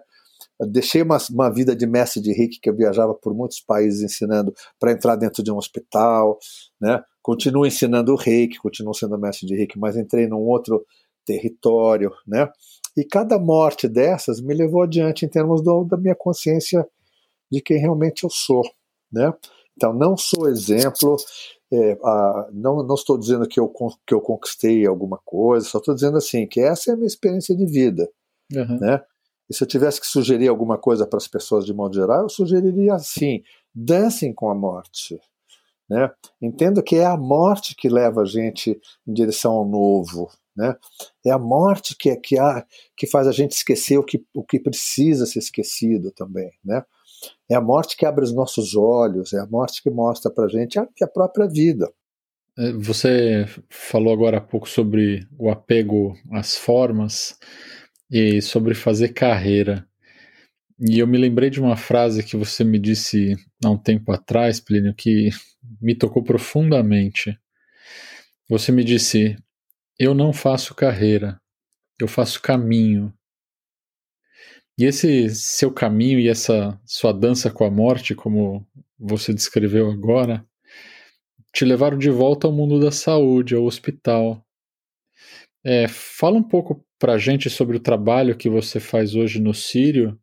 deixei uma, uma vida de mestre de reiki que eu viajava por muitos países ensinando para entrar dentro de um hospital, né? Continuo ensinando o reiki, continuo sendo mestre de reiki, mas entrei num outro território, né? E cada morte dessas me levou adiante em termos do, da minha consciência de quem realmente eu sou, né? Então não sou exemplo, é, a, não, não estou dizendo que eu, que eu conquistei alguma coisa, só estou dizendo assim que essa é a minha experiência de vida, uhum. né? E se eu tivesse que sugerir alguma coisa para as pessoas de modo geral, eu sugeriria assim: dancem com a morte. Né? Entendo que é a morte que leva a gente em direção ao novo. Né? É a morte que, que, há, que faz a gente esquecer o que, o que precisa ser esquecido também. Né? É a morte que abre os nossos olhos, é a morte que mostra para a gente a, a própria vida. É, você falou agora há pouco sobre o apego às formas e sobre fazer carreira. E eu me lembrei de uma frase que você me disse há um tempo atrás, Plínio, que me tocou profundamente. Você me disse: Eu não faço carreira, eu faço caminho. E esse seu caminho e essa sua dança com a morte, como você descreveu agora, te levaram de volta ao mundo da saúde, ao hospital. É, fala um pouco para a gente sobre o trabalho que você faz hoje no Sírio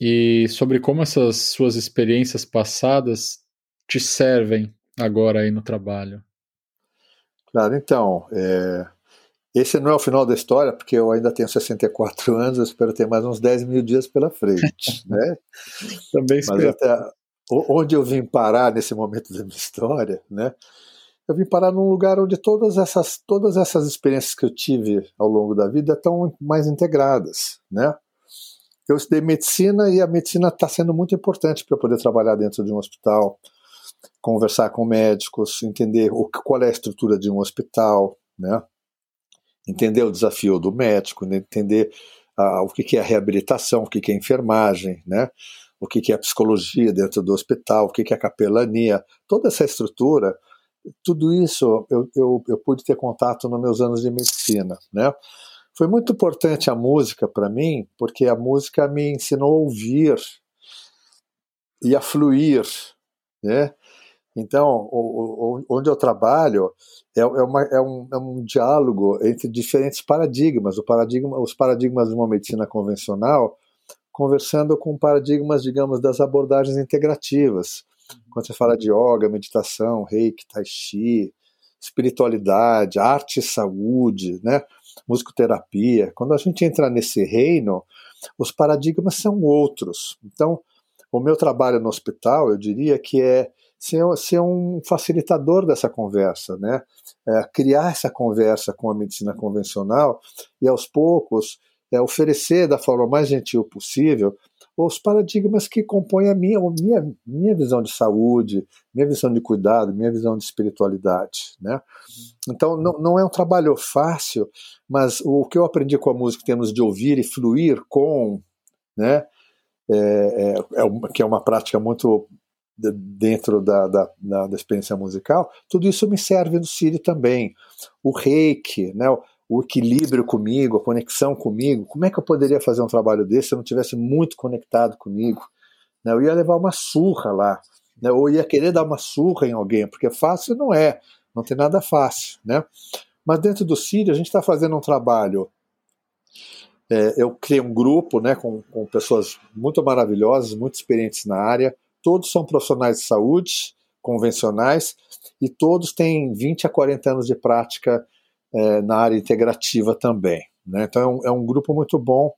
e sobre como essas suas experiências passadas te servem agora aí no trabalho. Claro, então, é, esse não é o final da história, porque eu ainda tenho 64 (laughs) anos, eu espero ter mais uns 10 mil dias pela frente, (laughs) né? Também espero. Mas até onde eu vim parar nesse momento da minha história, né? eu vim parar num lugar onde todas essas, todas essas experiências que eu tive ao longo da vida estão mais integradas, né? Eu estudei medicina e a medicina está sendo muito importante para poder trabalhar dentro de um hospital, conversar com médicos, entender o, qual é a estrutura de um hospital, né? Entender o desafio do médico, né? entender uh, o que, que é a reabilitação, o que, que é enfermagem, né? o que, que é psicologia dentro do hospital, o que, que é capelania, toda essa estrutura, tudo isso eu, eu, eu pude ter contato nos meus anos de medicina, né? Foi muito importante a música para mim, porque a música me ensinou a ouvir e a fluir, né? Então, onde eu trabalho é, é, uma, é, um, é, um, diálogo entre diferentes paradigmas, paradigma, os paradigmas de uma medicina convencional, conversando com paradigmas, digamos, das abordagens integrativas. Quando você fala de yoga, meditação, reiki, tai chi, espiritualidade, arte e saúde, né? Musicoterapia, quando a gente entra nesse reino, os paradigmas são outros. Então, o meu trabalho no hospital, eu diria que é ser, ser um facilitador dessa conversa, né? É, criar essa conversa com a medicina convencional e, aos poucos, é, oferecer da forma mais gentil possível os paradigmas que compõem a minha, a minha, minha visão de saúde, minha visão de cuidado, minha visão de espiritualidade. Né? Então, não, não é um trabalho fácil, mas o que eu aprendi com a música em termos de ouvir e fluir com, né, é, é, é que é uma prática muito dentro da, da, da, da, experiência musical, tudo isso me serve no Siri também. O reiki, né, o equilíbrio comigo, a conexão comigo. Como é que eu poderia fazer um trabalho desse se eu não tivesse muito conectado comigo? Né? Eu ia levar uma surra lá, né? ou ia querer dar uma surra em alguém, porque fácil não é, não tem nada fácil. Né? Mas dentro do Sírio, a gente está fazendo um trabalho. É, eu criei um grupo né, com, com pessoas muito maravilhosas, muito experientes na área, todos são profissionais de saúde, convencionais, e todos têm 20 a 40 anos de prática é, na área integrativa também. Né? Então é um, é um, grupo muito bom.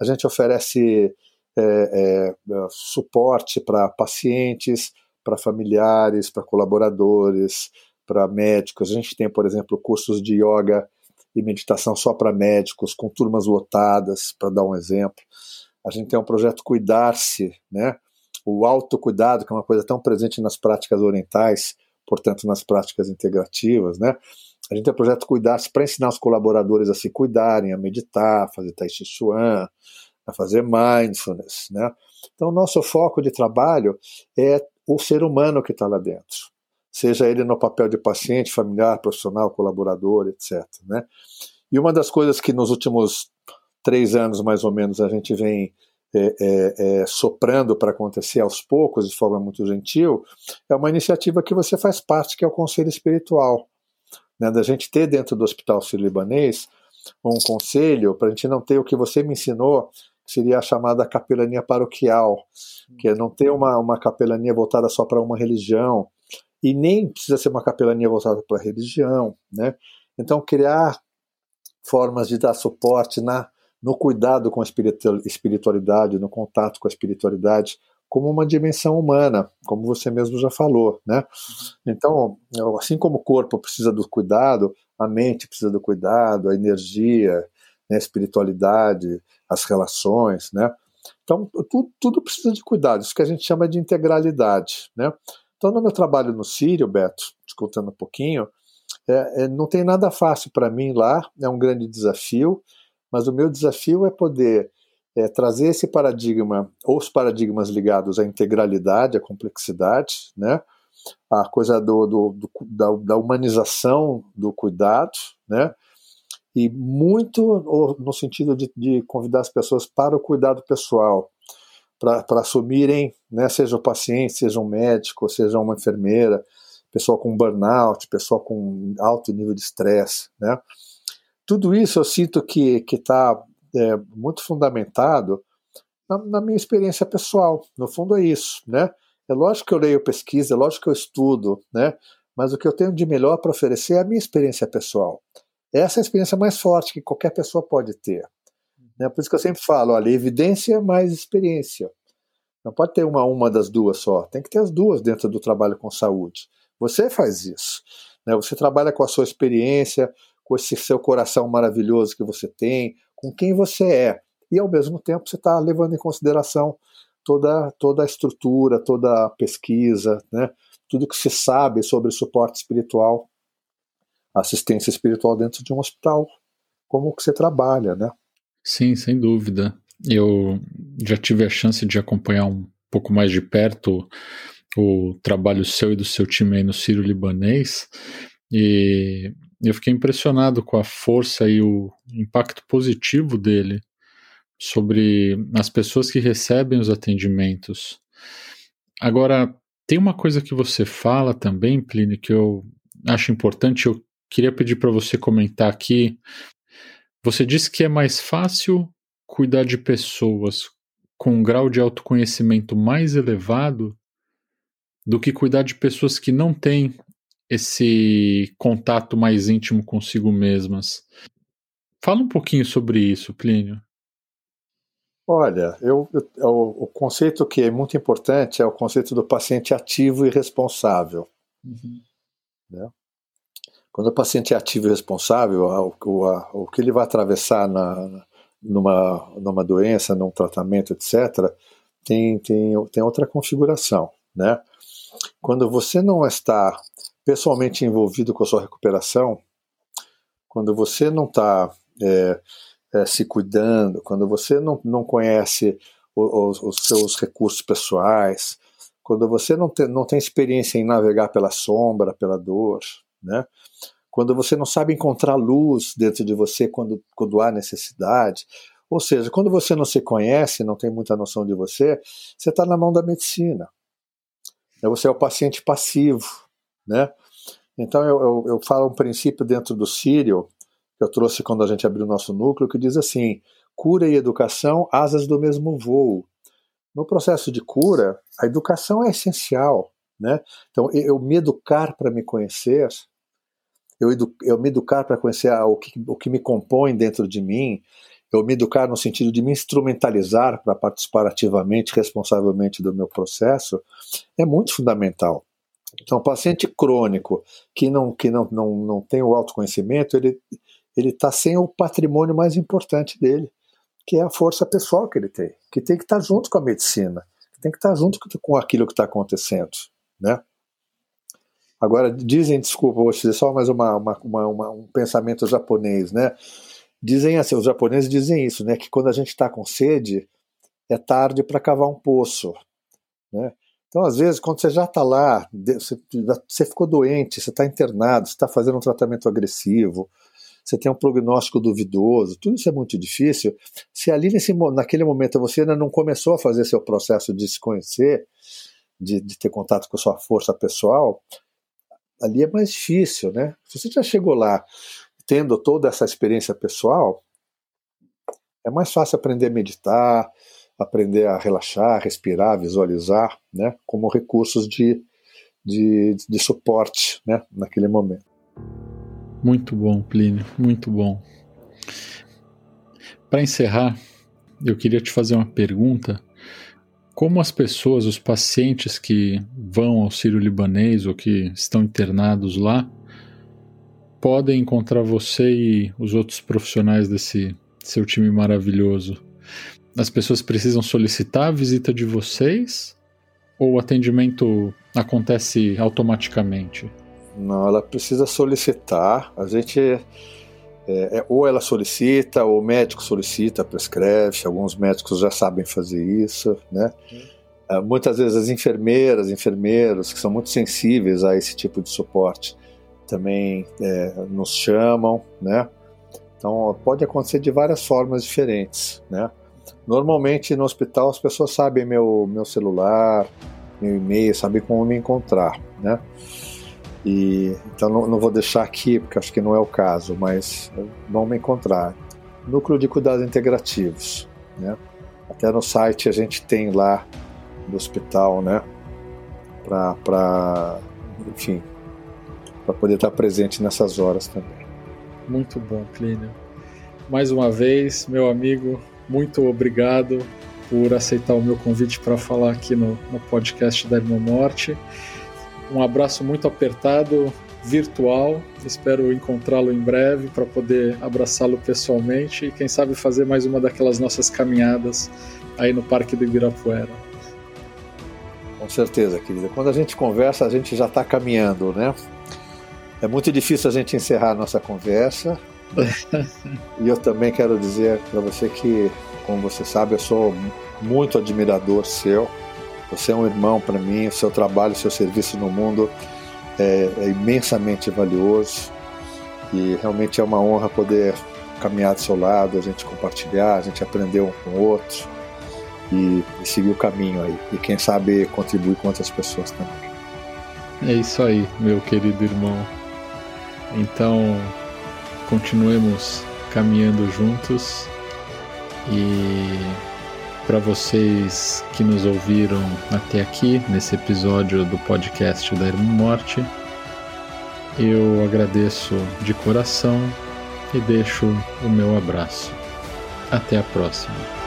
A gente oferece é, é suporte para pacientes, para familiares, para colaboradores, para médicos. A gente tem, por exemplo, cursos de yoga e meditação só para médicos, com turmas lotadas, para dar um exemplo. A gente tem um projeto Cuidar-se, né? o autocuidado, que é uma coisa tão presente nas práticas orientais, portanto, nas práticas integrativas, né? A gente tem o projeto Cuidar-se para ensinar os colaboradores a se cuidarem, a meditar, a fazer Tai Chi Chuan, a fazer mindfulness, né? Então, nosso foco de trabalho é o ser humano que está lá dentro, seja ele no papel de paciente, familiar, profissional, colaborador, etc. Né? E uma das coisas que nos últimos três anos, mais ou menos, a gente vem é, é, é, soprando para acontecer aos poucos, de forma muito gentil, é uma iniciativa que você faz parte, que é o Conselho Espiritual né, da gente ter dentro do Hospital Sírio-Libanês um conselho, para a gente não ter o que você me ensinou, que seria a chamada capelania paroquial, que é não ter uma, uma capelania voltada só para uma religião, e nem precisa ser uma capelania voltada para a religião, né? Então, criar formas de dar suporte na, no cuidado com a espiritualidade, no contato com a espiritualidade, como uma dimensão humana, como você mesmo já falou, né? Então, assim como o corpo precisa do cuidado, a mente precisa do cuidado, a energia, né, a espiritualidade, as relações, né? Então, tudo, tudo, precisa de cuidado, isso que a gente chama de integralidade, né? Então, no meu trabalho no Sírio, Beto, te contando um pouquinho, é, é, não tem nada fácil para mim lá, é um grande desafio, mas o meu desafio é poder é, trazer esse paradigma, ou os paradigmas ligados à integralidade, à complexidade, né? a coisa do, do, do da, da, humanização do cuidado, né? e muito no sentido de, de convidar as pessoas para o cuidado pessoal, para assumirem, né, seja o paciente, seja um médico, seja uma enfermeira, pessoa com burnout, pessoa com alto nível de estresse, né? Tudo isso eu sinto que está é, muito fundamentado na, na, minha experiência pessoal. No fundo é isso, né? É lógico que eu leio pesquisa, é lógico que eu estudo, né? Mas o que eu tenho de melhor para oferecer é a minha experiência pessoal. Essa é a experiência mais forte que qualquer pessoa pode ter. Né? Por isso que eu sempre falo, olha, evidência mais experiência. Não pode ter uma, uma das duas só. Tem que ter as duas dentro do trabalho com saúde. Você faz isso. Né? Você trabalha com a sua experiência, com esse seu coração maravilhoso que você tem, com quem você é. E ao mesmo tempo você está levando em consideração toda, toda a estrutura, toda a pesquisa, né? tudo que se sabe sobre suporte espiritual, assistência espiritual dentro de um hospital, como que você trabalha, né? Sim, sem dúvida. Eu já tive a chance de acompanhar um pouco mais de perto o trabalho seu e do seu time aí no Ciro Libanês e eu fiquei impressionado com a força e o impacto positivo dele sobre as pessoas que recebem os atendimentos. Agora, tem uma coisa que você fala também, Plínio, que eu acho importante, eu queria pedir para você comentar aqui. Você disse que é mais fácil cuidar de pessoas com um grau de autoconhecimento mais elevado do que cuidar de pessoas que não têm esse contato mais íntimo consigo mesmas. Fala um pouquinho sobre isso, Plínio. Olha, eu, eu, o, conceito que é muito importante é o conceito do paciente ativo e responsável. Uhum. Né? Quando o paciente é ativo e responsável, o, o, o que ele vai atravessar na, numa, numa doença, num tratamento, etc., tem, tem, tem outra configuração. Né? Quando você não está pessoalmente envolvido com a sua recuperação, quando você não está é, é, se cuidando, quando você não, não conhece os, os seus recursos pessoais, quando você não tem, não tem experiência em navegar pela sombra, pela dor, né? quando você não sabe encontrar luz dentro de você quando, quando há necessidade, ou seja, quando você não se conhece, não tem muita noção de você, você está na mão da medicina. Você é o paciente passivo, né? Então eu, eu, eu falo um princípio dentro do Sírio que eu trouxe quando a gente abriu o nosso núcleo, que diz assim: cura e educação, asas do mesmo voo. No processo de cura, a educação é essencial. Né? Então, eu me educar para me conhecer, eu, edu, eu me educar para conhecer o que, o que me compõe dentro de mim, eu me educar no sentido de me instrumentalizar para participar ativamente, responsavelmente do meu processo, é muito fundamental. Então, o paciente crônico que não, que não, não, não tem o autoconhecimento, ele, está sem o patrimônio mais importante dele, que é a força pessoal que ele tem, que tem que estar tá junto com a medicina, que tem que estar tá junto com aquilo que está acontecendo, né? Agora, dizem, desculpa, vou dizer só mais uma, uma, uma, um pensamento japonês, né? Dizem assim, os japoneses dizem isso, né? Que quando a gente está com sede, é tarde para cavar um poço, né? Então, às vezes, quando você já está lá, você ficou doente, você está internado, você está fazendo um tratamento agressivo, você tem um prognóstico duvidoso, tudo isso é muito difícil. Se ali nesse, naquele momento você ainda não começou a fazer seu processo de se conhecer, de, de ter contato com a sua força pessoal, ali é mais difícil, né? Se você já chegou lá tendo toda essa experiência pessoal, é mais fácil aprender a meditar, aprender a relaxar, respirar, visualizar, né? Como recursos de, de, de suporte, né? Naquele momento. Muito bom, Plínio, muito bom. Para encerrar, eu queria te fazer uma pergunta. Como as pessoas, os pacientes que vão ao Sírio Libanês ou que estão internados lá, podem encontrar você e os outros profissionais desse seu time maravilhoso? As pessoas precisam solicitar a visita de vocês ou o atendimento acontece automaticamente? Não, ela precisa solicitar. A gente é, é, ou ela solicita, ou o médico solicita, prescreve. Alguns médicos já sabem fazer isso, né? Uhum. muitas vezes as enfermeiras, enfermeiros que são muito sensíveis a esse tipo de suporte também é, nos chamam, né? Então pode acontecer de várias formas diferentes, né? Normalmente no hospital as pessoas sabem meu meu celular, meu e-mail, sabem como me encontrar, né? E, então não, não, vou deixar aqui, porque acho que não é o caso, mas vão me encontrar. Núcleo de Cuidados Integrativos. Né? Até no site a gente tem lá do hospital, né? Para, enfim, para poder estar presente nessas horas também. Muito bom, Clínio. Mais uma vez, meu amigo, muito obrigado por aceitar o meu convite para falar aqui no, no podcast da Irmã Morte. Um abraço muito apertado, virtual. Espero encontrá-lo em breve para poder abraçá-lo pessoalmente e, quem sabe, fazer mais uma daquelas nossas caminhadas aí no Parque do Ibirapuera. Com certeza, querida. Quando a gente conversa, a gente já está caminhando, né? É muito difícil a gente encerrar a nossa conversa. E eu também quero dizer para você que, como você sabe, eu sou muito admirador seu Você é um irmão para mim, o seu trabalho, o seu serviço no mundo é, é imensamente valioso e realmente é uma honra poder caminhar do seu lado, a gente compartilhar, a gente aprender um com o outro e, e seguir o caminho aí. E quem sabe contribuir com outras pessoas também. É isso aí, meu querido irmão. Então, continuemos caminhando juntos e para vocês que nos ouviram até aqui nesse episódio do podcast da Irmã Morte, eu agradeço de coração e deixo o meu abraço. Até a próxima.